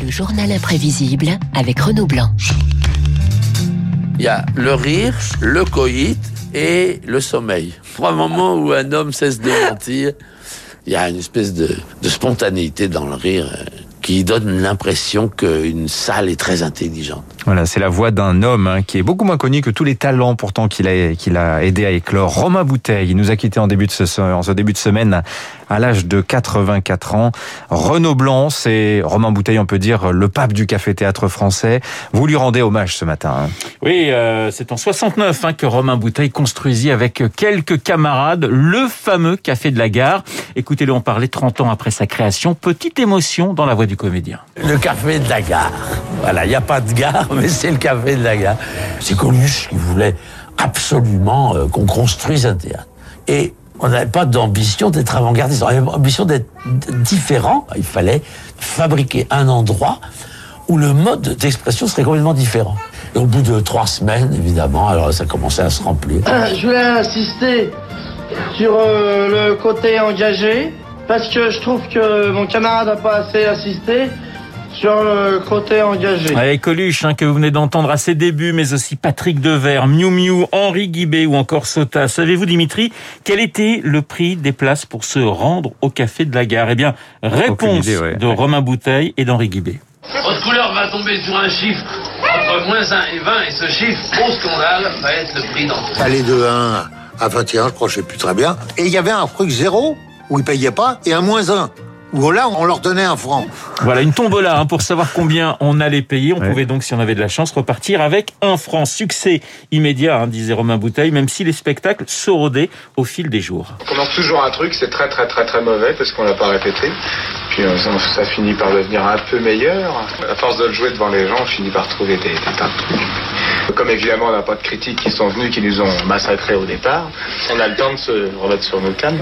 Le journal imprévisible avec Renaud Blanc. Il y a le rire, le coït et le sommeil. Trois moments où un homme cesse de mentir. Il y a une espèce de, spontanéité dans le rire euh, qui donne l'impression qu'une salle est très intelligente. Voilà, c'est la voix d'un homme hein, qui est beaucoup moins connu que tous les talents pourtant qu'il a, qu'il a aidé à éclore. Romain Bouteille, il nous a quitté en, début de ce, en ce début de semaine à l'âge de 84 ans. Renaud Blanc, c'est Romain Bouteille, on peut dire le pape du café-théâtre français. Vous lui rendez hommage ce matin. Hein. Oui, euh, c'est en 69 hein, que Romain Bouteille construisit avec quelques camarades le fameux Café de la Gare. Écoutez-le en parler 30 ans après sa création. Petite émotion dans la voix du comédien. Le Café de la Gare. Voilà, il n'y a pas de gare, mais c'est le Café de la Gare. C'est Coluche qui voulait absolument euh, qu'on construise un théâtre. Et on n'avait pas d'ambition d'être avant-gardiste, on avait l'ambition d'être différent. Il fallait fabriquer un endroit où le mode d'expression serait complètement différent. Et au bout de trois semaines, évidemment, alors ça commençait à se remplir. Euh, je voulais insister sur euh, le côté engagé, parce que je trouve que mon camarade n'a pas assez insisté sur le côté engagé. Avec Coluche, hein, que vous venez d'entendre à ses débuts, mais aussi Patrick Devers, Miu Miu, Henri Guibé ou encore Sota. Savez-vous, Dimitri, quel était le prix des places pour se rendre au Café de la Gare? Eh bien, réponse idée, ouais. de Romain Bouteille et d'Henri Guibé. Votre couleur va tomber sur un chiffre entre moins 1 et 20, et ce chiffre, au scandale, va être le prix d'entrée. Aller de 1 à 21, je crois, je sais plus très bien. Et il y avait un truc zéro, où ils payaient pas, et un moins 1, là, on leur donnait un franc. Voilà, une tombola hein, pour savoir combien on allait payer. On Ouais. pouvait donc, si on avait de la chance, repartir avec un franc. Succès immédiat, hein, disait Romain Bouteille, même si les spectacles s'éraudaient au fil des jours. On commence toujours un truc, c'est très très très très mauvais parce qu'on l'a pas répété. Puis euh, ça, ça finit par devenir un peu meilleur. À force de le jouer devant les gens, on finit par trouver des, des tas de trucs. Comme évidemment on n'a pas de critiques qui sont venus, qui nous ont massacrés au départ, on a le temps de se remettre sur nos cannes.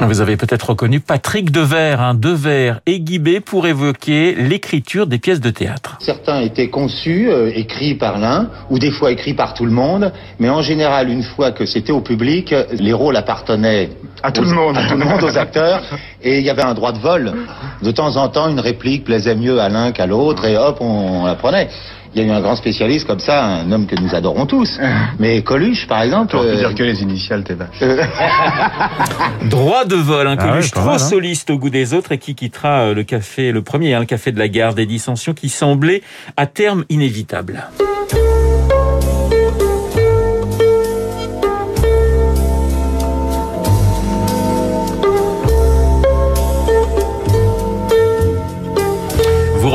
Vous avez peut-être reconnu Patrick Devers, hein, Devers et Guibé pour évoquer l'écriture des pièces de théâtre. Certains étaient conçus, euh, écrits par l'un, ou des fois écrits par tout le monde, mais en général, une fois que c'était au public, les rôles appartenaient À tout aux- le monde. à tout le monde, aux acteurs, et il y avait un droit de vol. De temps en temps, une réplique plaisait mieux à l'un qu'à l'autre, et hop, on, on la prenait. Il y a eu un grand spécialiste comme ça, un homme que nous adorons tous. Mais Coluche, par exemple... On peut euh, dire que les initiales, t'es vache. Droit de vol, un Ah Coluche ouais, trop mal, hein. soliste au goût des autres et qui quittera euh, le café, le premier, hein, le café de la gare des dissensions qui semblait à terme inévitable.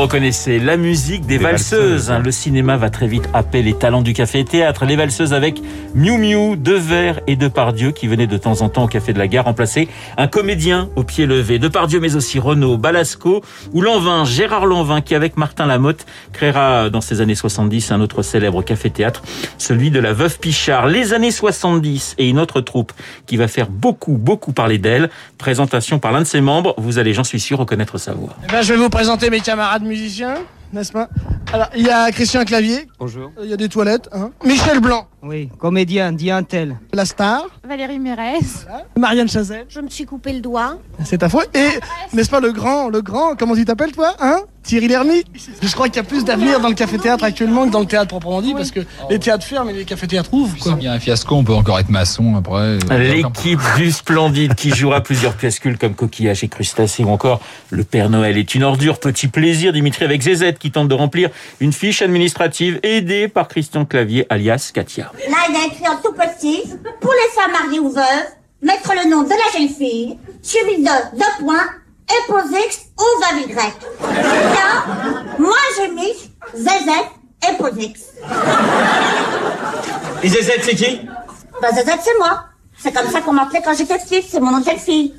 Reconnaissez la musique des, Des valseuses. valseuses, hein. Le cinéma va très vite happer les talents du café et théâtre. Les valseuses avec Miu Miu, Devers et Depardieu qui venaient de temps en temps au café de la gare remplacer un comédien au pied levé. Depardieu mais aussi Renaud, Balasco ou Lanvin, Gérard Lanvin qui avec Martin Lamotte créera dans ces années 70 un autre célèbre café théâtre, celui de la Veuve Pichard. Les années 70 et une autre troupe qui va faire beaucoup beaucoup parler d'elle. Présentation par l'un de ses membres. Vous allez, j'en suis sûr, reconnaître sa voix. Eh ben, je vais vous présenter mes camarades musiciens, n'est-ce pas? Alors, il y a Christian Clavier, Bonjour. il y a des toilettes, hein. Michel Blanc, Oui, comédien, dit un tel. la star, Valérie Mérès. Marianne Chazelle, Je me suis coupé le doigt. c'est affreux, et, n'est-ce pas, le grand, le grand, comment tu t'appelles, toi, hein? Thierry Lhermitte Je crois qu'il y a plus d'avenir dans le café-théâtre actuellement que dans le théâtre proprement dit, parce que les théâtres ferment et les cafés-théâtres ouvrent, quoi. Il y a un fiasco, on peut encore être maçon après. L'équipe du Splendide qui jouera plusieurs pièces cultes comme Coquillage et Crustacés ou encore Le Père Noël est une ordure. Petit plaisir, Dimitri, avec ZZ qui tente de remplir une fiche administrative aidée par Christian Clavier alias Katia. Là, il y a écrit en tout petit, pour les femmes mariées ou veuves, mettre le nom de la jeune fille, suivi de deux points, épouse X ou Y. Là, moi j'ai mis ZZ, épouse X. Et ZZ, c'est qui? Bah, ZZ, c'est moi. C'est comme ça qu'on m'appelait quand j'étais petite, c'est mon nom de fille.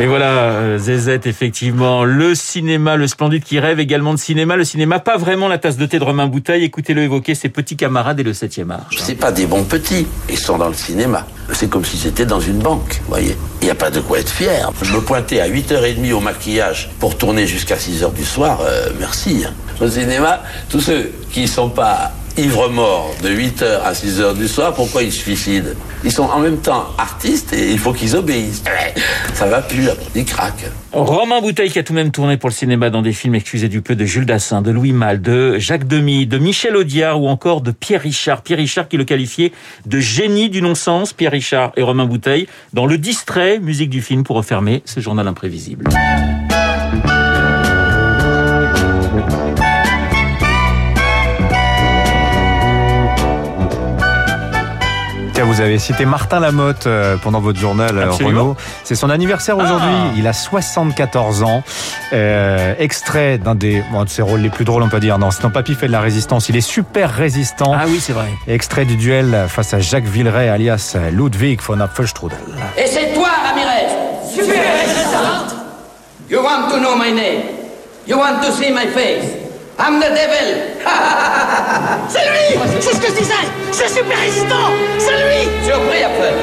Et voilà, euh, ZZ, effectivement, le cinéma, le Splendide qui rêve également de cinéma. Le cinéma, pas vraiment la tasse de thé de Romain Bouteille. Écoutez-le évoquer ses petits camarades et le 7e art. C'est pas des bons petits. Ils sont dans le cinéma. C'est comme si c'était dans une banque, voyez. Il n'y a pas de quoi être fier. Me pointais à 8h30 au maquillage pour tourner jusqu'à 6h du soir. euh, merci. hein. Au cinéma, tous ceux qui sont pas ivre-mort de 8h à 6h du soir, pourquoi ils se suicident? Ils sont en même temps artistes et il faut qu'ils obéissent. Ça va plus, ils craquent. Romain Bouteille qui a tout de même tourné pour le cinéma dans des films Excusez du peu de Jules Dassin, de Louis Malle, de Jacques Demy, de Michel Audiard ou encore de Pierre Richard. Pierre Richard qui le qualifiait de génie du non-sens, Pierre Richard et Romain Bouteille, dans Le Distrait, musique du film pour refermer ce journal imprévisible. Vous avez cité Martin Lamotte euh, pendant votre journal, euh, Absolument. Renaud. C'est son anniversaire aujourd'hui. Ah. Il a 74 ans. Euh, extrait d'un des, bon, de ses rôles les plus drôles, on peut dire. Non, c'est dans Papy fait de la résistance. Il est super résistant. Ah oui, c'est vrai. Extrait du duel face à Jacques Villeray, alias Ludwig von Apfelstrudel. Et c'est toi, Ramirez Super résistante You want to know my name You want to see my face I'm the devil C'est lui C'est ce que je disais C'est super résistant C'est lui Surpris, Apfel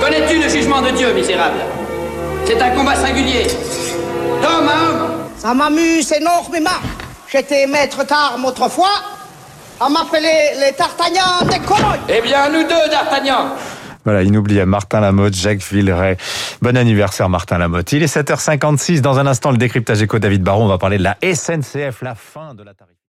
Connais-tu le jugement de Dieu, misérable? C'est un combat singulier à homme Ça m'amuse énormément. J'étais maître d'armes autrefois. On m'appelait les Tartagnans des colonnes. Eh bien, nous deux, D'Artagnan Voilà, inoubliable Martin Lamotte, Jacques Villeray. Bon anniversaire Martin Lamotte. Il est 7h56. Dans un instant, le décryptage éco David Baron. On va parler de la SNCF, la fin de la tarification.